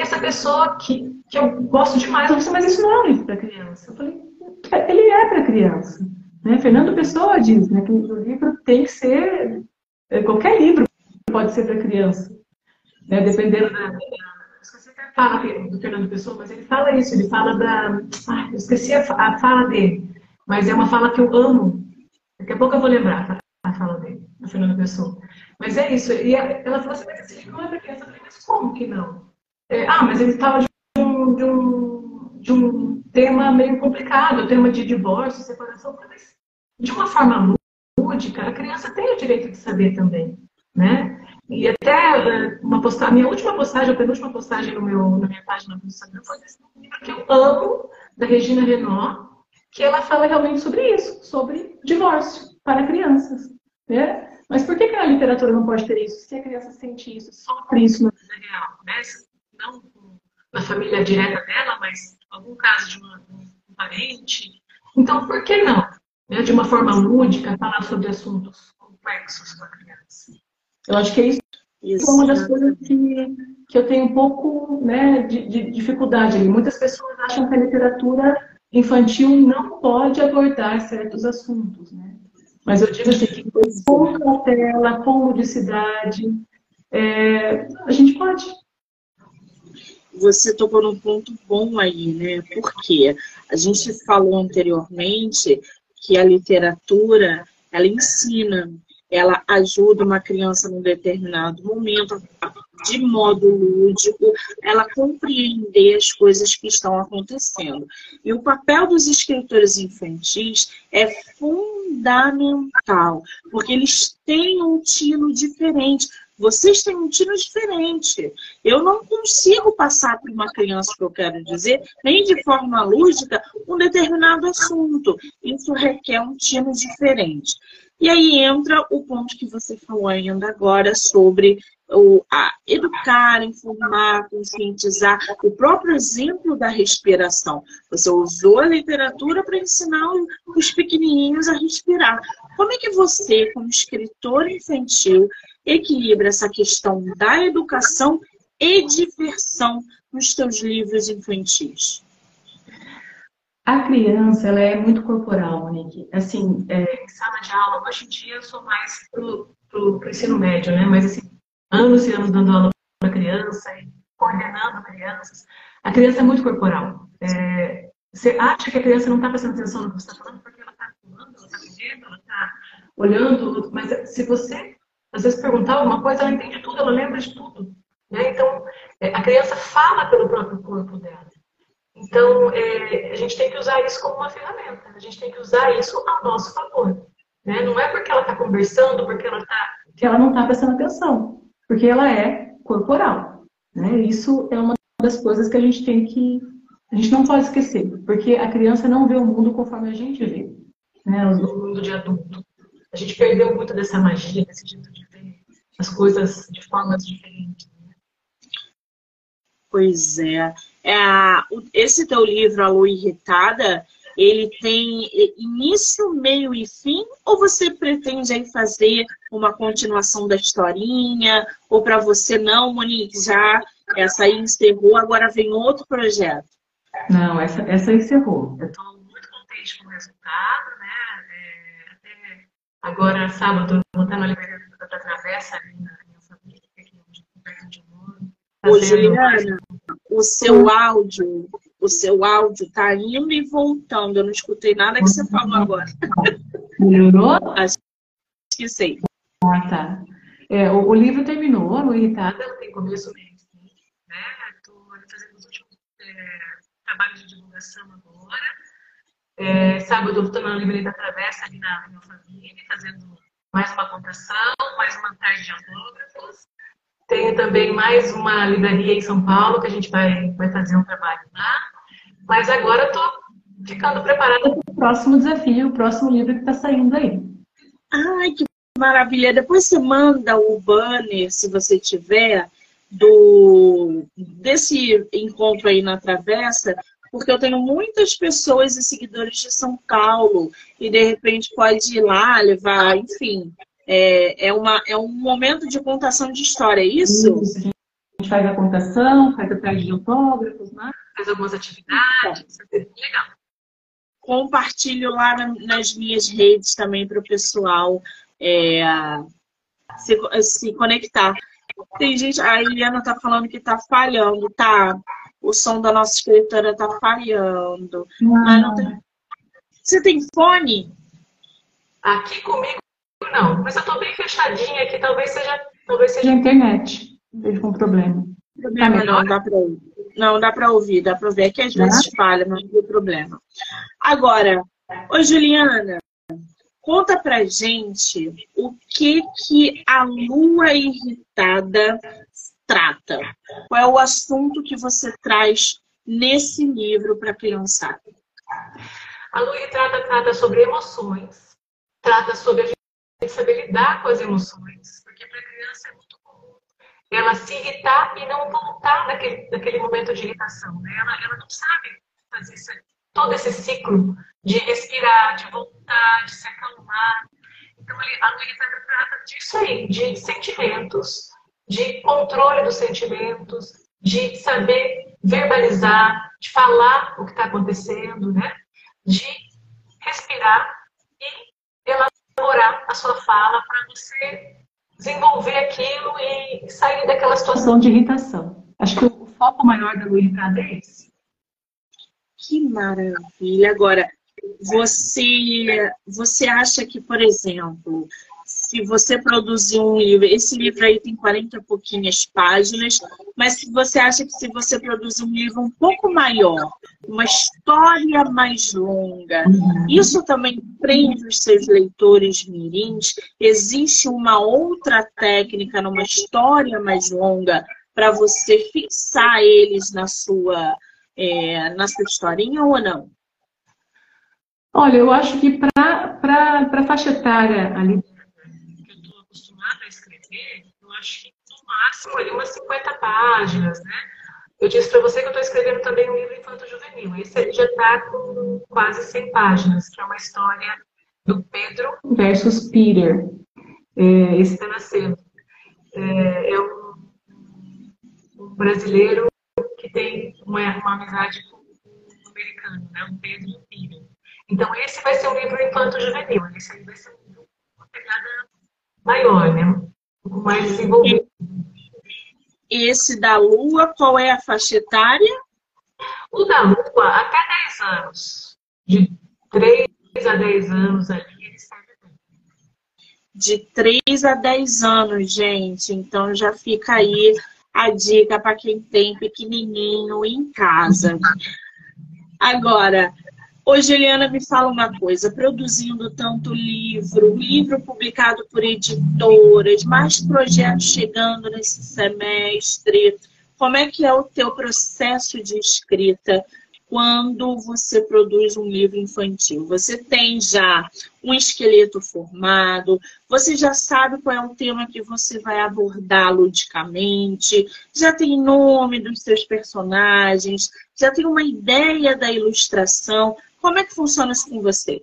Essa pessoa que, que eu gosto demais, eu disse, mas isso não é um livro para criança. Eu falei, ele é para criança. Né? Fernando Pessoa diz né, que o livro tem que ser, é, qualquer livro pode ser para criança. Né? Dependendo da, Esqueci até a fala do Fernando Pessoa, mas ele fala isso, ele fala da. Ah, eu esqueci a, a, fala dele, mas é uma fala que eu amo. Daqui a pouco eu vou lembrar a fala dele, do Fernando Pessoa. Mas é isso. E ela falou assim, mas esse livro não é para criança. Eu falei, mas como que não? É, ah, mas ele estava de um, de, um, de um tema meio complicado, o tema de divórcio, separação, mas de uma forma lúdica, a criança tem o direito de saber também, né? E até eh, uma postagem, minha última postagem, a penúltima postagem no meu, na minha página do Instagram foi desse livro que eu amo, da Regina Renault, que ela fala realmente sobre isso, sobre divórcio para crianças. Né? Mas por que, que a literatura não pode ter isso? Se a criança sente isso, sofre isso na vida real, né? Não na família direta dela, mas algum caso de uma, um parente. Então, por que não? Né? De uma forma lúdica, falar sobre assuntos complexos com a criança. Eu acho que é isso, isso. é uma das coisas que, que eu tenho um pouco né, de, de dificuldade. Muitas pessoas acham que a literatura infantil não pode abordar certos assuntos, né? Mas eu digo assim, que com cautela, com ludicidade, é, a gente pode. Você tocou num ponto bom aí, né? Porque a gente falou anteriormente que a literatura, ela ensina, ela ajuda uma criança num determinado momento, de modo lúdico, ela compreender as coisas que estão acontecendo. E o papel dos escritores infantis é fundamental, porque eles têm um tino diferente. Vocês têm um tino diferente. Eu não consigo passar para uma criança, que eu quero dizer, nem de forma lúdica, um determinado assunto. Isso requer um tino diferente. E aí entra o ponto que você falou ainda agora sobre o, a educar, informar, conscientizar, o próprio exemplo da respiração. Você usou a literatura para ensinar os pequenininhos a respirar. Como é que você, como escritor infantil, equilibra essa questão da educação e diversão nos seus livros infantis? A criança, ela é muito corporal, Monique. Assim, é, sala de aula, hoje em dia eu sou mais pro, pro, pro ensino médio, né? Mas, assim, anos e anos dando aula para criança e coordenando crianças. A criança é muito corporal. É, você acha que a criança não está prestando atenção no que você está falando porque ela está falando, ela está vendo, ela está olhando, mas se você, às vezes, perguntar alguma coisa, ela entende tudo, ela lembra de tudo. Né? Então, é, a criança fala pelo próprio corpo dela. Então, é, a gente tem que usar isso como uma ferramenta, a gente tem que usar isso a nosso favor. Né? Não é porque ela está conversando, porque ela tá, que ela não está prestando atenção, porque ela é corporal. Né? Isso é uma das coisas que a gente tem que. A gente não pode esquecer, porque a criança não vê o mundo conforme a gente vê, né? o mundo de adulto. A gente perdeu muito dessa magia, desse jeito de ver as coisas de formas diferentes. Né? Pois é é, esse teu livro, A Lua Irritada, ele tem início, meio e fim? Ou você pretende aí fazer uma continuação da historinha? Ou para você não, Monique, já essa aí encerrou, agora vem outro projeto? Não, essa, essa encerrou. Eu estou muito contente com o resultado, agora, sábado, eu vou estar na Livraria da Travessa, ali na minha família, aqui onde, perto de novo. Ô, Juliana, o seu áudio, o seu áudio tá indo e voltando. Eu não escutei nada que você falou agora. Melhorou? Acho que sim. Ah, tá. É, o, o, livro terminou, no Irritada, tem começo, meio né? Estou fazendo os últimos é, trabalhos de divulgação. É, sábado eu estou na Livraria da Travessa, ali na minha família, fazendo mais uma contação, mais uma tarde de autógrafos. Tenho também mais uma livraria em São Paulo, que a gente vai, vai fazer um trabalho lá. Mas agora estou ficando preparada para o próximo desafio, o próximo livro que está saindo aí. Ai, que maravilha! Depois você manda o banner, se você tiver, do desse encontro aí na Travessa, porque eu tenho muitas pessoas e seguidores de São Paulo e de repente pode ir lá levar, enfim, é, é, uma, é um momento de contação de história, é isso? isso. A gente faz a contação, faz a tarde de autógrafos, né? faz algumas atividades, é legal. Compartilho lá nas minhas redes também para o pessoal é, se, se conectar. Tem gente, a Eliana tá falando que tá falhando, tá? O som da nossa escritora tá falhando. Não. Mas não tem... Você tem fone? Aqui comigo não, mas eu tô bem fechadinha aqui, talvez seja, talvez seja a internet. Não vejo com problema. Problema tá não, dá pra ouvir. Não, dá pra ouvir, dá pra ouvir. Aqui às vezes falha, mas não tem problema. Agora, oi Juliana, Conta pra gente o que que a lua irritada trata. Qual é o assunto que você traz nesse livro para criançada? A lua irritada trata sobre emoções, trata sobre a gente saber lidar com as emoções, porque para a criança é muito comum ela se irritar e não voltar naquele momento de irritação. Né? Ela, ela não sabe fazer isso, todo esse ciclo de respirar, de voltar, de se acalmar. Então, a Luísa trata disso aí, de sentimentos, de controle dos sentimentos, de saber verbalizar, de falar o que está acontecendo, né? de respirar e elaborar a sua fala para você desenvolver aquilo e sair daquela situação de irritação. Acho que o foco maior da Luísa é esse. Que maravilha! Agora, você, você acha que, por exemplo, se você produzir um livro, esse livro aí tem 40 e pouquinhas páginas, mas se você acha que se você produzir um livro um pouco maior, uma história mais longa, uhum. isso também prende os seus leitores mirins? Existe uma outra técnica numa história mais longa para você fixar eles na sua, é, na sua historinha ou não? Olha, eu acho que para a faixa etária ali que eu estou acostumada a escrever, eu acho que no máximo ali umas 50 páginas, né? Eu disse para você que eu estou escrevendo também um livro infanto-juvenil. Esse ali já está com quase 100 páginas, que é uma história do Pedro versus Peter. É, esse está nascendo. É, é um, um, brasileiro que tem uma, uma amizade com um americano, né? um Pedro e Peter. Então, esse vai ser um livro infanto-juvenil. Esse aí vai ser um livro pegada maior, né? Um pouco mais desenvolvido. Esse da Lua, qual é a faixa etária? O da Lua, até 10 anos. De 3 a 10 anos ali, ele serve bem. De 3 a 10 anos, gente. Então já fica aí a dica para quem tem pequenininho em casa. Agora, Hoje, Eliana, me fala uma coisa, produzindo tanto livro, livro publicado por editoras, mais projetos chegando nesse semestre, como é que é o teu processo de escrita quando você produz um livro infantil? Você tem já um esqueleto formado, você já sabe qual é o tema que você vai abordar ludicamente, já tem nome dos seus personagens, já tem uma ideia da ilustração. Como é que funciona isso com você?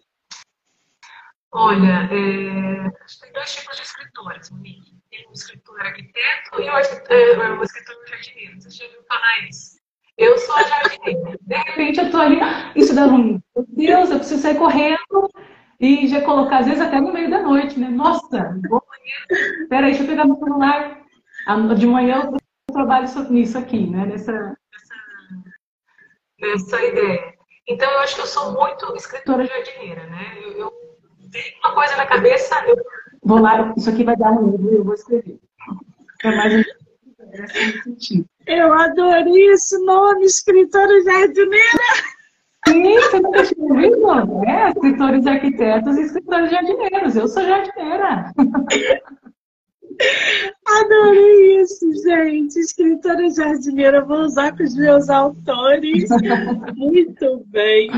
Olha, é... tem dois tipos de escritores, Tem um escritor arquiteto e um escritor, um escritor jardineiro. Você já ouviu falar isso? Eu sou a jardineira. De repente eu tô ali, isso dá um... Meu Deus, eu preciso sair correndo e já colocar, às vezes até no meio da noite, né? Nossa, vou Peraí, deixa eu pegar meu celular. De manhã eu trabalho nisso aqui, né? Nessa, nessa, nessa ideia. Então, eu acho que eu sou muito escritora jardineira, né? Eu, eu tenho uma coisa na cabeça, eu vou lá, isso aqui vai dar um livro, eu vou escrever. É mais sentido. Eu adorei esse nome, escritora jardineira. Sim, você nunca tinha ouvido? É, escritores arquitetos e escritores jardineiros. Eu sou jardineira. Adorei isso, gente. Escritora jardineira, vou usar com os meus autores. Muito bem.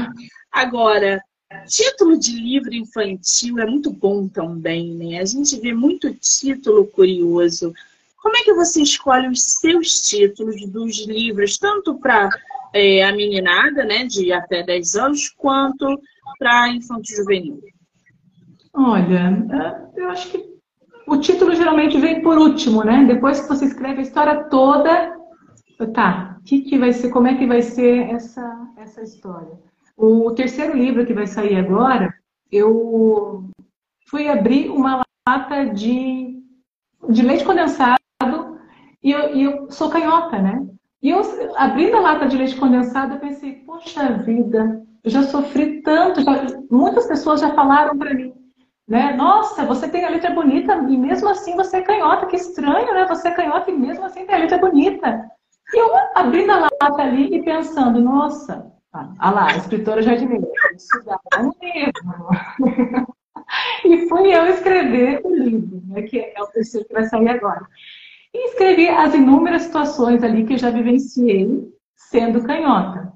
Agora, título de livro infantil é muito bom também, né? A gente vê muito título curioso. Como é que você escolhe os seus títulos dos livros, tanto para é, a meninada, né, de até 10 anos, quanto para infanto juvenil? Olha, é, eu acho que o título geralmente vem por último, né? Depois que você escreve a história toda, tá, que, que vai ser, como é que vai ser essa, essa história? O terceiro livro que vai sair agora, eu fui abrir uma lata de, de leite condensado e eu, e eu sou canhota, né? E eu, abrindo a lata de leite condensado, eu pensei, poxa vida, eu já sofri tanto, já, muitas pessoas já falaram para mim, né? Nossa, você tem a letra bonita e mesmo assim você é canhota, que estranho, né? Você é canhota e mesmo assim tem a letra bonita. E eu abrindo a lata ali e pensando, nossa, ah lá, a escritora jardineira, estudar um livro. e fui eu escrever o livro, né, que é o terceiro que vai sair agora. E escrevi as inúmeras situações ali que eu já vivenciei sendo canhota.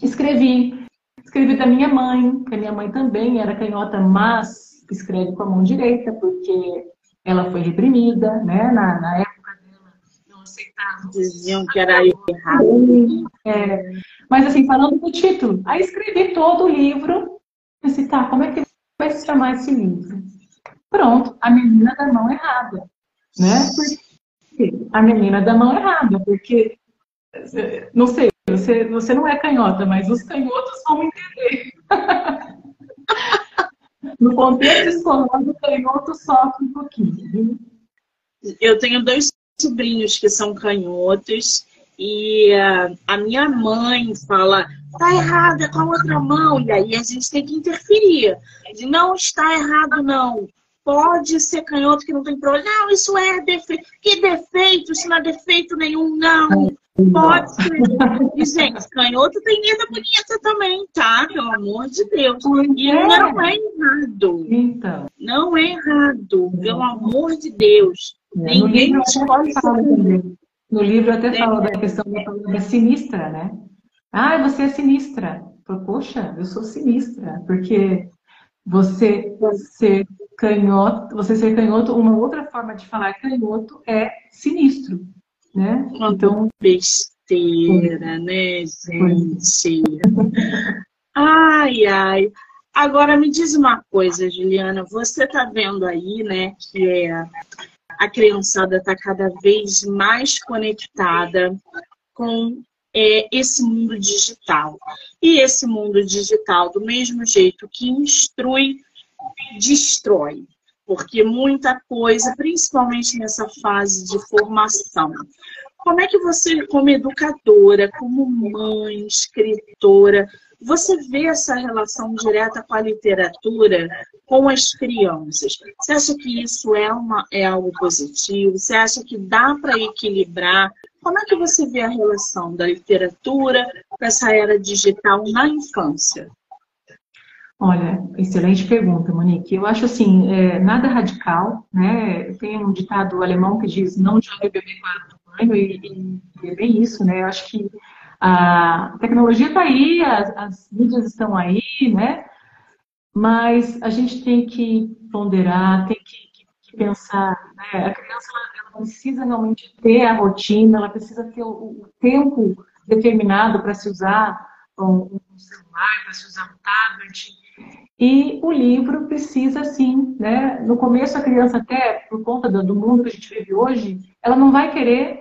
Escrevi, escrevi da minha mãe, que a minha mãe também era canhota, mas escreve com a mão direita, porque ela foi reprimida, né? Na, na época dela, não aceitava. Diziam que era errado. É, mas assim, falando do título, aí escrevi todo o livro, pensei, tá, como é que vai se chamar esse livro? Pronto, a menina da mão errada, né? Porque a menina da mão errada, porque, não sei, você, você não é canhota, mas os canhotos vão entender. no contexto escolar, o canhoto sofre um pouquinho. Eu tenho dois sobrinhos que são canhotos e uh, a minha mãe fala tá errada com a outra mão e aí a gente tem que interferir. Não está errado não pode ser canhoto que não tem problema. Não, isso é defeito. Que defeito? Isso não é defeito nenhum, não. Pode ser. E, gente, canhoto tem linda bonita também, tá? Pelo amor de Deus. E é. não é errado. Então. Não é errado, pelo amor de Deus. É, Ninguém escolhe No livro até fala da questão da palavra sinistra, né? Ah, você é sinistra. Poxa, eu sou sinistra, porque você ser canhoto, você ser canhoto, uma outra forma de falar canhoto é sinistro, né? Então besteira, né, gente? ai, ai. Agora me diz uma coisa, Juliana, você tá vendo aí, né, que é a criançada está cada vez mais conectada com é, esse mundo digital. E esse mundo digital, do mesmo jeito que instrui, destrói. Porque muita coisa, principalmente nessa fase de formação. Como é que você, como educadora, como mãe, escritora, você vê essa relação direta com a literatura, com as crianças? Você acha que isso é, uma, é algo positivo? Você acha que dá para equilibrar como é que você vê a relação da literatura com essa era digital na infância? Olha, excelente pergunta, Monique. Eu acho assim, é, nada radical, né? Tem um ditado alemão que diz não jogue bebê com banho, e, e, é bem isso, né? Eu acho que a tecnologia está aí, as, as mídias estão aí, né? Mas a gente tem que ponderar, tem que, pensar, né? A criança, precisa realmente ter a rotina, ela precisa ter o, o tempo determinado para se usar um, um celular, para se usar um tablet. E o livro precisa, sim, né? No começo, a criança, até por conta do, do mundo que a gente vive hoje, ela não vai querer,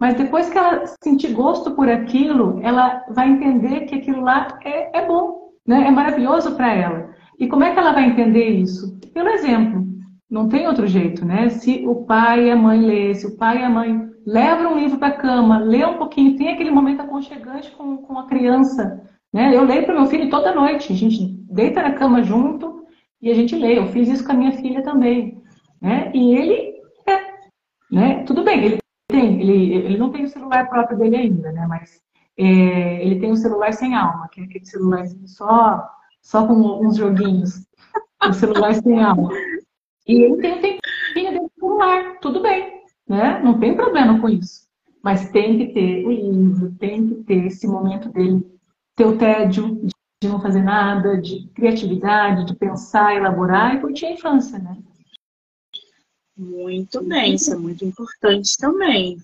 mas depois que ela sentir gosto por aquilo, ela vai entender que aquilo lá é, é bom, né? É maravilhoso para ela. E como é que ela vai entender isso? Pelo exemplo. Não tem outro jeito, né? Se o pai e a mãe lê, se o pai e a mãe levam um livro para a cama, lê um pouquinho, tem aquele momento aconchegante com, com a criança. Né? Eu leio para meu filho toda noite. A gente deita na cama junto e a gente lê. Eu fiz isso com a minha filha também. Né? E ele é. Né? Tudo bem, ele tem, ele, ele não tem o celular próprio dele ainda, né? Mas é, ele tem um celular sem alma, que é aquele celular só, só com uns joguinhos. O celular sem alma. E ele tem um tempinho dentro do celular, tudo bem, né? Não tem problema com isso. Mas tem que ter o livro, tem que ter esse momento dele, ter o tédio de não fazer nada, de criatividade, de pensar, elaborar e curtir a infância, né? Muito bem, isso é muito importante também.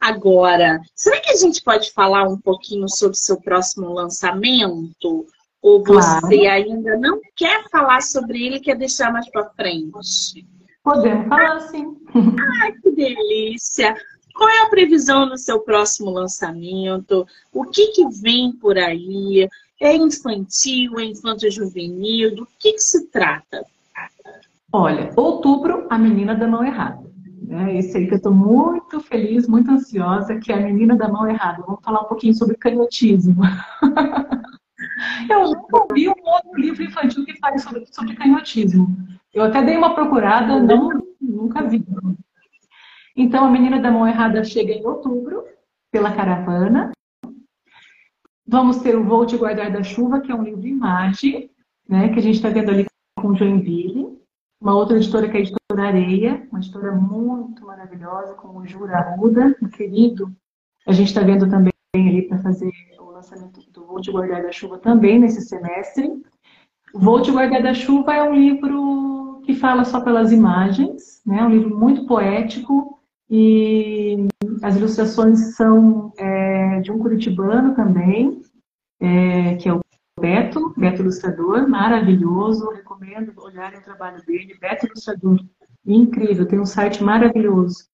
Agora, será que a gente pode falar um pouquinho sobre o seu próximo lançamento? Ou você claro. ainda não quer falar sobre ele, quer deixar mais para frente? Podemos falar sim. Ai, que delícia! Qual é a previsão do seu próximo lançamento? O que, que vem por aí? É infantil, é infanto-juvenil? Do que, que se trata? Olha, outubro, a menina da mão errada. É esse aí que eu estou muito feliz, muito ansiosa, que é a menina da mão errada. Vamos falar um pouquinho sobre canhotismo. eu nunca ouvi um outro livro infantil que fale sobre, sobre canhotismo. Eu até dei uma procurada, não, nunca vi. Então, a menina da mão errada chega em outubro, pela caravana. Vamos ter o Vou Te Guardar da Chuva, que é um livro imagem, né, que a gente está vendo ali com Joinville. Uma outra editora que é a Editora Areia, uma editora muito maravilhosa, com o Jura Arruda, um querido. A gente está vendo também ali para fazer o lançamento do Vou Te Guardar da Chuva também nesse semestre. Vou Te Guardar da Chuva é um livro que fala só pelas imagens, né? um livro muito poético e as ilustrações são é, de um curitibano também, é, que é o Beto, Beto Ilustrador, maravilhoso, recomendo olharem o trabalho dele, Beto Ilustrador, incrível, tem um site maravilhoso.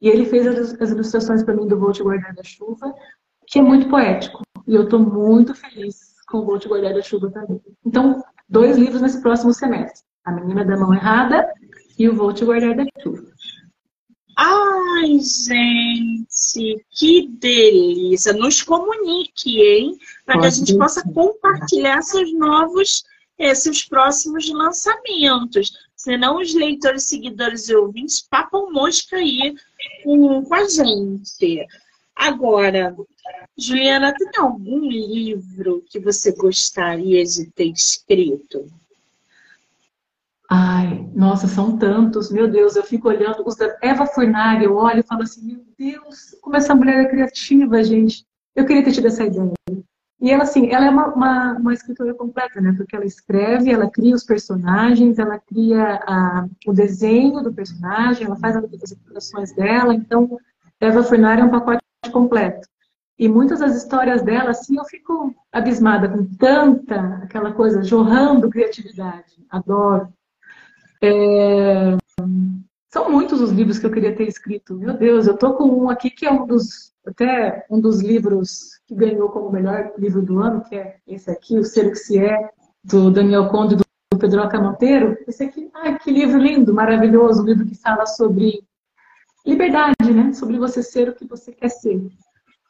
E ele fez as ilustrações para mim do Vou Te Guardar da Chuva, que é muito poético. E eu estou muito feliz com o Vou Te Guardar da Chuva também. Então, dois livros nesse próximo semestre. A Menina da Mão Errada e o Vou Te Guardar da Chuva. Ai, gente, que delícia! Nos comunique, hein? Para que a gente possa compartilhar seus novos, esses próximos lançamentos. Senão os leitores, seguidores e ouvintes papam mosca aí com, com a gente. Agora, Juliana, tem algum livro que você gostaria de ter escrito? Ai, nossa, são tantos, meu Deus, eu fico olhando os da Eva Fornari, eu olho e falo assim, meu Deus, como essa mulher é criativa, gente. Eu queria ter tido essa ideia. E ela, assim, ela é uma, uma, uma escritora completa, né? Porque ela escreve, ela cria os personagens, ela cria a, o desenho do personagem, ela faz as ilustrações dela. Então, Eva Fornari é um pacote completo. E muitas das histórias dela, assim, eu fico abismada com tanta aquela coisa jorrando criatividade. Adoro. É... São muitos os livros que eu queria ter escrito. Meu Deus, eu tô com um aqui que é um dos até um dos livros que ganhou como melhor livro do ano, que é esse aqui, O Ser que se é, do Daniel Conde do Pedroca Monteiro. Esse aqui, ai, que livro lindo, maravilhoso, um livro que fala sobre liberdade, né? Sobre você ser o que você quer ser.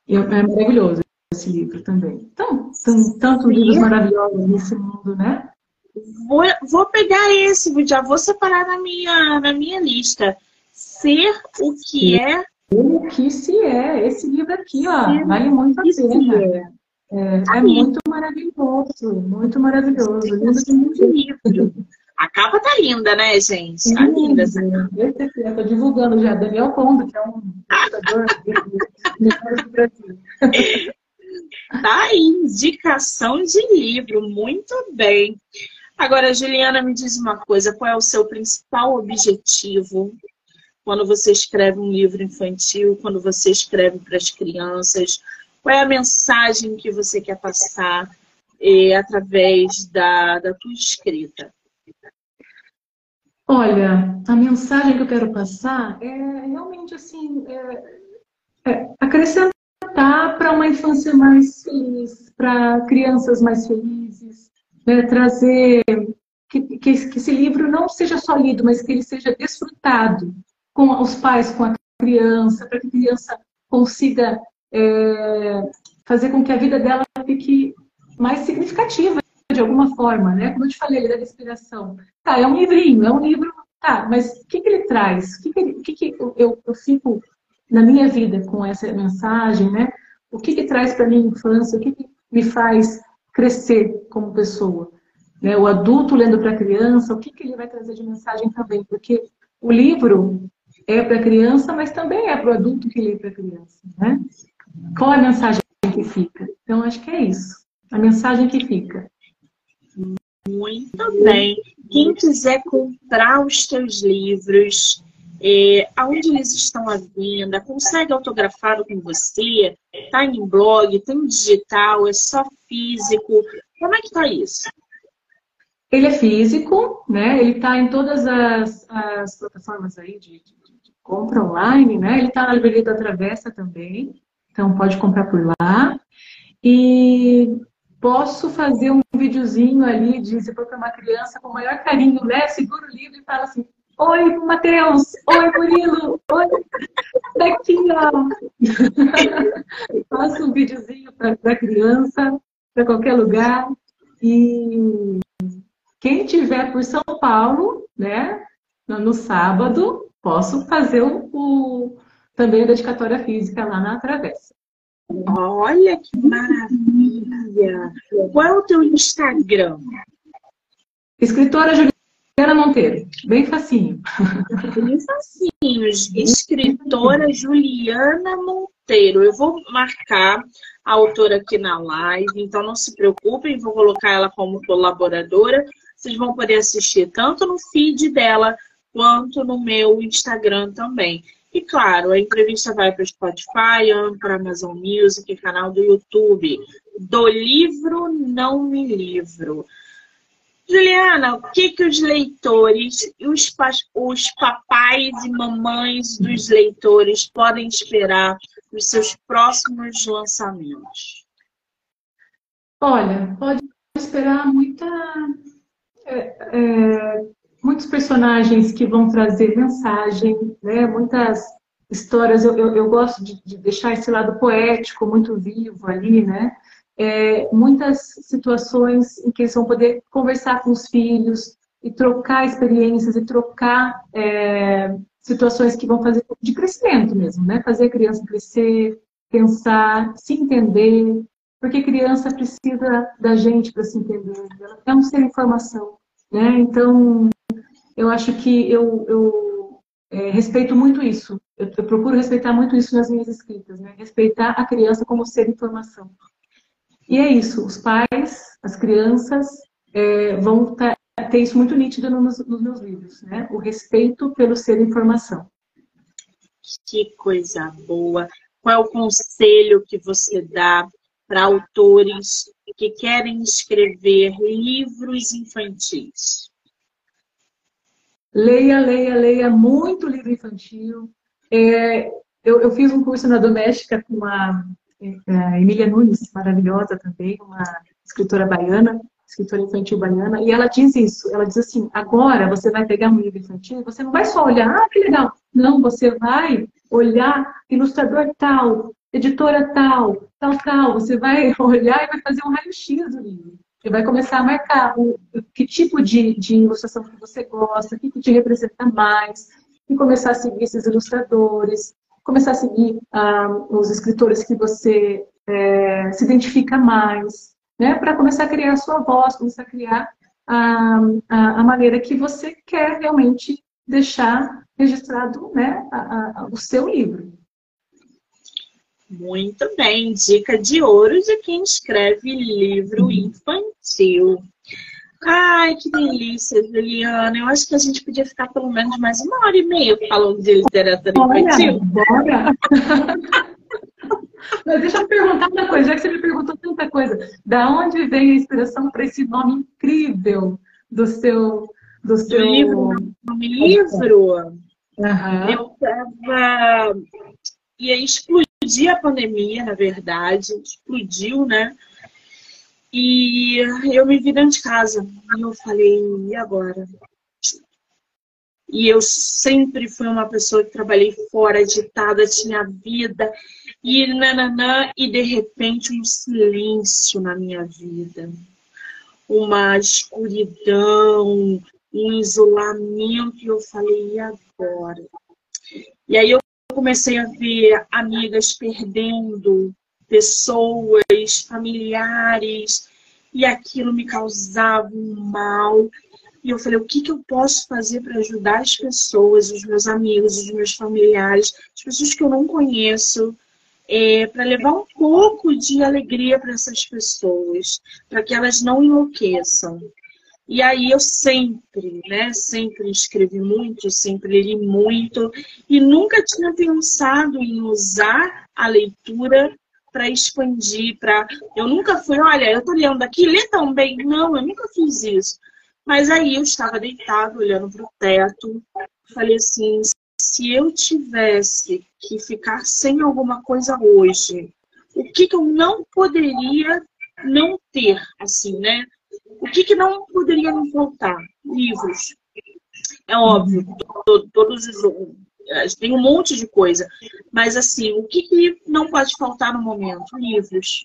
E é maravilhoso esse livro também. Então, são tantos livros maravilhosos nesse mundo, né? Vou, vou pegar esse, já vou separar na minha, na minha lista. Ser o que é. O que se é. Esse livro aqui, ó, Ser vale muito a pena. É, é, é muito maravilhoso, muito maravilhoso. Lindo de livro. A capa tá linda, né, gente? Tá linda essa capa. Eu tô divulgando já. Daniel Condo, que é um ilustrador do Brasil. Tá aí, indicação de livro. Muito bem. Agora, Juliana, me diz uma coisa: qual é o seu principal objetivo quando você escreve um livro infantil, quando você escreve para as crianças? Qual é a mensagem que você quer passar eh, através da, da tua escrita? Olha, a mensagem que eu quero passar é realmente assim, é, é acrescentar para uma infância mais feliz, para crianças mais felizes, né, trazer que, que, que, esse livro não seja só lido, mas que ele seja desfrutado com os pais, com a criança, para que a criança consiga é, fazer com que a vida dela fique mais significativa de alguma forma, né? Como eu te falei, ele dá inspiração. Tá, é um livrinho, é um livro, tá, mas o que, que ele traz? O que, que, que, que eu, eu, eu, fico na minha vida com essa mensagem, né? O que, que traz para minha infância? O que, que me faz crescer como pessoa. Né? O adulto lendo para a criança, o que, que ele vai trazer de mensagem também? Porque o livro é para a criança, mas também é para o adulto que lê para a criança. Né? Qual a mensagem que fica? Então, acho que é isso. A mensagem que fica. Muito bem. Quem quiser comprar os teus livros, É, aonde eles estão à venda? Consegue autografado com você? Tá em blog? Tem digital? É só físico? Como é que tá isso? Ele é físico, né? Ele está em todas as, as plataformas aí de, de, de, compra online, né? Ele está na Livraria da Travessa também, então pode comprar por lá. E posso fazer um videozinho ali de se for para uma criança com o maior carinho, né? Segura o livro e fala assim: Oi, Matheus! Oi, Murilo! Oi! Daqui, ó! Faço um videozinho para criança, para qualquer lugar. E quem tiver por São Paulo, né, no sábado, posso fazer o, o também a dedicatória física lá na Travessa. Olha que maravilha! Qual é o teu Instagram? Escritora Juliana Monteiro. Bem facinho. Bem facinho. Escritora Juliana Monteiro. Eu vou marcar a autora aqui na live, então não se preocupem, vou colocar ela como colaboradora. Vocês vão poder assistir tanto no feed dela quanto no meu Instagram também. E claro, a entrevista vai para o Spotify, para Amazon Music, canal do YouTube. Do livro Não Me Livro. Juliana, o que, que os leitores os, os papais e mamães dos leitores podem esperar nos seus próximos lançamentos? Olha, pode esperar muita é, é, muitos personagens que vão trazer mensagem, né? muitas histórias. Eu, eu, eu gosto de, de, deixar esse lado poético muito vivo ali, né? É, muitas situações em que eles vão poder conversar com os filhos e trocar experiências e trocar é, situações que vão fazer de crescimento mesmo, né? Fazer a criança crescer, pensar, se entender, porque criança precisa da gente para se entender. Ela quer um ser informação. Né? Então, eu acho que eu, eu é, respeito muito isso. Eu, eu, procuro respeitar muito isso nas minhas escritas. Né? Respeitar a criança como ser informação. E é isso. Os pais, as crianças é, vão ter isso muito nítido nos, nos meus livros. Né? O respeito pelo ser informação. Que coisa boa. Qual é o conselho que você dá para autores que querem escrever livros infantis? Leia, leia, leia muito livro infantil. É, eu, eu, fiz um curso na Doméstica com a, a Emília Nunes, maravilhosa também, uma escritora baiana, escritora infantil baiana, e ela diz isso, ela diz assim, agora você vai pegar um livro infantil, você não vai só olhar, ah, que legal. Não, você vai olhar ilustrador tal, editora tal, tal, tal. Você vai olhar e vai fazer um raio-x do livro. Você vai começar a marcar o, que tipo de, de ilustração que você gosta, o que, que te representa mais, e começar a seguir esses ilustradores, começar a seguir ah, os escritores que você é, se identifica mais, né? Para começar a criar a sua voz, começar a criar a, a, a maneira que você quer realmente deixar registrado né, a, o seu livro. Muito bem, dica de ouro de quem escreve livro infantil. Ai, que delícia, Juliana. Eu acho que a gente podia ficar pelo menos mais uma hora e meia falando de literatura infantil. Bora! Mas deixa eu perguntar uma coisa, já que você me perguntou tanta coisa. Da onde vem a inspiração para esse nome incrível do seu... Do, seu... livro? Nome livro? Uhum. Eu estava... Ia explodir explodir a pandemia, na verdade, explodiu, né? E eu me vi dentro de casa. E eu falei, e agora? E eu sempre fui uma pessoa que trabalhei fora, agitada, tinha vida, e nananã, e de repente um silêncio na minha vida. Uma escuridão, um isolamento, e eu falei, e agora? E aí eu comecei a ver amigas perdendo pessoas, familiares, e aquilo me causava um mal. E eu falei, o que, que eu posso fazer para ajudar as pessoas, os meus amigos, os meus familiares, as pessoas que eu não conheço, é, para levar um pouco de alegria para essas pessoas, para que elas não enlouqueçam. E aí eu sempre, né, sempre escrevi muito, sempre li muito e nunca tinha pensado em usar a leitura para expandir, para eu nunca fui, olha, eu tô lendo aqui, lê tão bem. Não, eu nunca fiz isso. Mas aí eu estava deitado, olhando para o teto, falei assim, se eu tivesse que ficar sem alguma coisa hoje, o que, que eu não poderia não ter, assim, né? O que, que não poderia me faltar? Livros. É óbvio, todos os. Tem um monte de coisa. Mas, assim, o que, que não pode faltar no momento? Livros.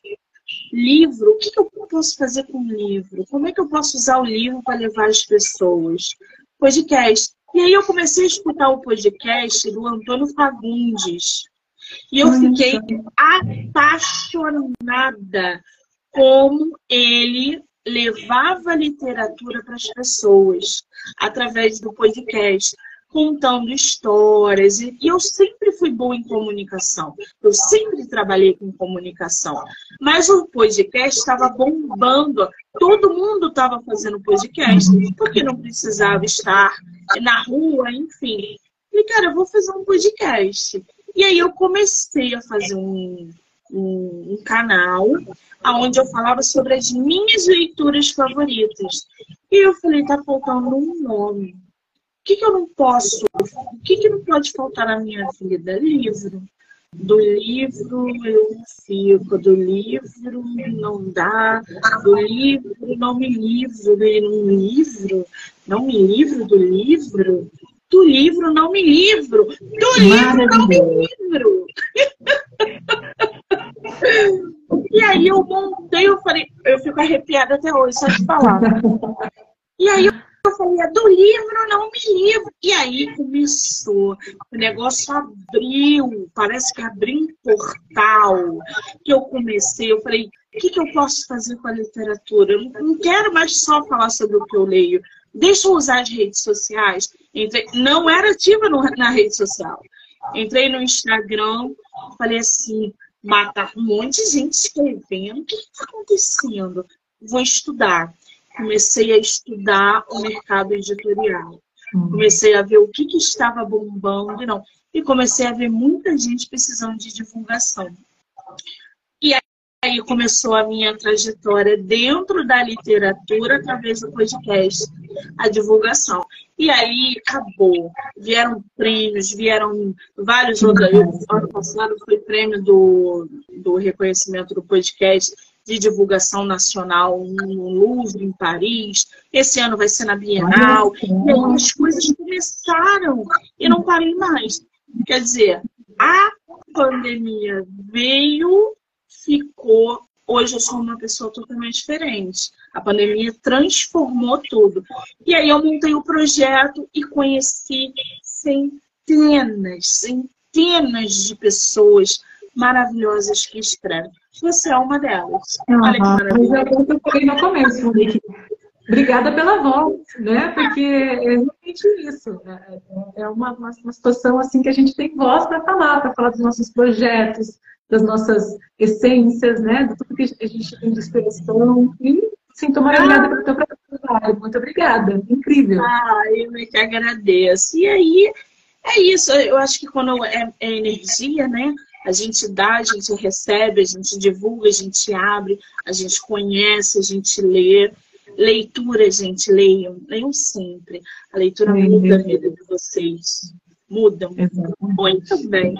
Livro, o que, que eu posso fazer com o livro? Como é que eu posso usar o livro para levar as pessoas? Podcast. E aí eu comecei a escutar o podcast do Antônio Fagundes. E eu fiquei apaixonada como ele levava literatura para as pessoas através do podcast, contando histórias. E eu sempre fui boa em comunicação. Eu sempre trabalhei com comunicação. Mas o podcast estava bombando. Todo mundo estava fazendo podcast, porque não precisava estar na rua, enfim. E, cara, eu vou fazer um podcast. E aí eu comecei a fazer um, um, um canal onde eu falava sobre as minhas leituras favoritas. E eu falei, tá faltando um nome. O que, que eu não posso? O que, que não pode faltar na minha vida? Livro. Do livro eu fico, do livro não dá, do livro não me livro, do livro, não me livro do livro, do livro não me livro, do livro não me livro. E aí eu montei, eu falei, eu fico arrepiada até hoje, só de falar. E aí eu falei, é do livro, não me livro. E aí começou, o negócio abriu, parece que abriu um portal. Que eu comecei, eu falei, o que, que eu posso fazer com a literatura? Eu não quero mais só falar sobre o que eu leio. Deixa eu usar as redes sociais. Não era ativa na rede social. Entrei no Instagram, falei assim, matar um monte de gente escrevendo. O que está acontecendo? Vou estudar. Comecei a estudar o mercado editorial. Hum. Comecei a ver o que, que estava bombando e não. E comecei a ver muita gente precisando de divulgação. E aí começou a minha trajetória dentro da literatura através do podcast, a divulgação. E aí acabou. Vieram prêmios, vieram vários outros. Ano passado foi prêmio do, do reconhecimento do podcast de divulgação nacional no Louvre, em Paris. Esse ano vai ser na Bienal. E as coisas começaram e não parei mais. Quer dizer, a pandemia veio, ficou Hoje eu sou uma pessoa totalmente diferente. A pandemia transformou tudo. E aí eu montei o projeto e conheci centenas, centenas de pessoas maravilhosas que escrevem. Você é uma delas. Uhum. Olha que maravilha. Mas eu falei no começo. Obrigada pela voz, né? Porque é realmente isso. É, é, é uma, uma, situação assim que a gente tem voz para falar, para falar dos nossos projetos, das nossas essências, né? De tudo que a gente tem de inspiração. E, sim, estou maravilhada pelo teu trabalho. Muito obrigada. Incrível. Ah, eu me que agradeço. E aí, é isso. Eu acho que quando é, é energia, né? A gente dá, a gente recebe, a gente divulga, a gente abre, a gente conhece, a gente lê. Leitura, gente, leiam, leiam sempre. A leitura muda a vida de vocês. Mudam. Muito bem.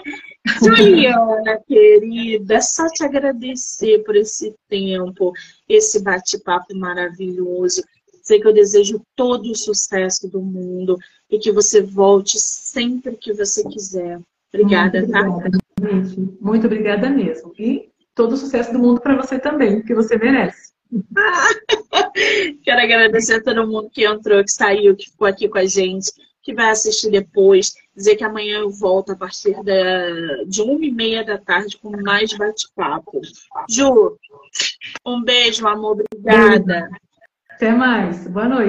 Juliana, querida, só te agradecer por esse tempo, esse bate-papo maravilhoso. Sei que eu desejo todo o sucesso do mundo e que você volte sempre que você quiser. Obrigada, Muito tá? Obrigada, gente. Muito obrigada mesmo. E todo o sucesso do mundo para você também, que você merece. Quero agradecer a todo mundo que entrou, que saiu, que ficou aqui com a gente que vai assistir depois. Dizer que amanhã eu volto a partir da, de uma e meia da tarde com mais bate-papo. Ju, um beijo, amor. Obrigada. Até mais. Boa noite.